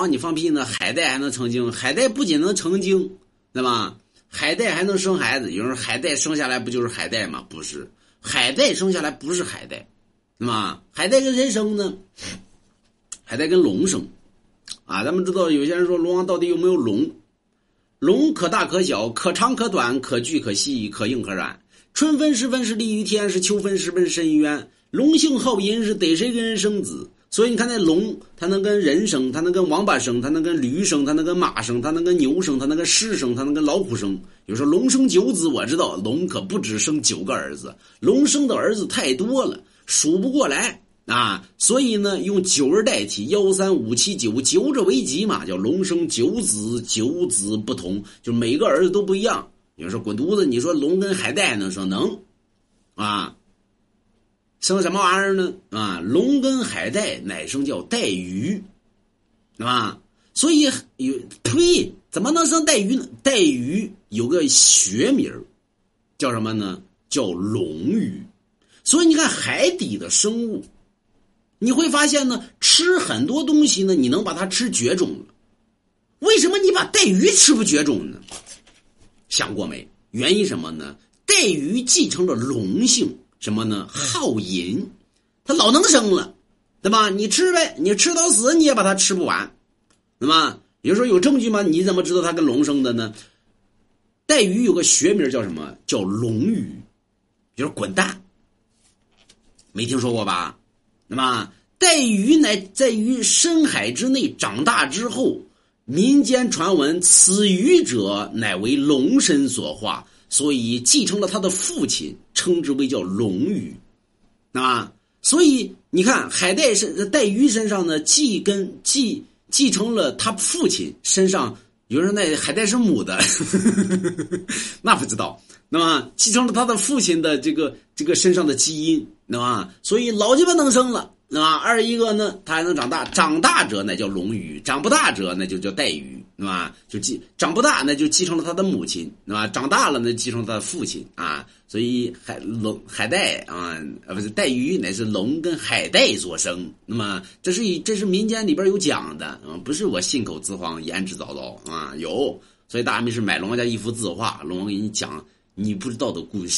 放你放屁呢？海带还能成精？海带不仅能成精，对吧？海带还能生孩子。有人说海带生下来不就是海带吗？不是，海带生下来不是海带，对吧？海带跟人生呢？海带跟龙生，啊，咱们知道有些人说龙王到底有没有龙？龙可大可小，可长可短，可聚可细，可硬可软。春分时分是利于天，是秋分时分深渊。龙性好淫，是逮谁跟人生子。所以你看那龙，它能跟人生，它能跟王八生，它能跟驴生，它能跟马生，它能跟牛生，它能跟狮生，它能跟老虎生。有时候龙生九子，我知道龙可不止生九个儿子，龙生的儿子太多了，数不过来啊。所以呢，用九而代替，幺三五七九，九者为吉嘛，叫龙生九子，九子不同，就每个儿子都不一样。有人说滚犊子，你说龙跟海带能生能啊？生什么玩意儿呢？啊，龙跟海带乃生叫带鱼，是吧？所以有呸，怎么能生带鱼呢？带鱼有个学名叫什么呢？叫龙鱼。所以你看海底的生物，你会发现呢，吃很多东西呢，你能把它吃绝种了。为什么你把带鱼吃不绝种呢？想过没？原因什么呢？带鱼继承了龙性。什么呢？好淫，它老能生了，对吧？你吃呗，你吃到死你也把它吃不完，对吧有时候有证据吗？你怎么知道它跟龙生的呢？带鱼有个学名叫什么？叫龙鱼，就是滚蛋，没听说过吧？那么带鱼乃在于深海之内长大之后，民间传闻此鱼者乃为龙身所化。所以继承了他的父亲，称之为叫龙鱼，啊，所以你看海带身带鱼身上呢，继跟继继承了他父亲身上，有人说那海带是母的，那不知道，那么继承了他的父亲的这个这个身上的基因，那么所以老鸡巴能生了。那么二一个呢，它还能长大，长大者那叫龙鱼，长不大者那就叫带鱼，对吧？就继长不大，那就继承了他的母亲，对吧？长大了，那继承他的父亲啊。所以海龙海带啊，不是带鱼，乃是龙跟海带所生。那么这是以这是民间里边有讲的，啊，不是我信口雌黄、言之凿凿啊，有。所以大家没事买龙王家一幅字画，龙王给你讲你不知道的故事。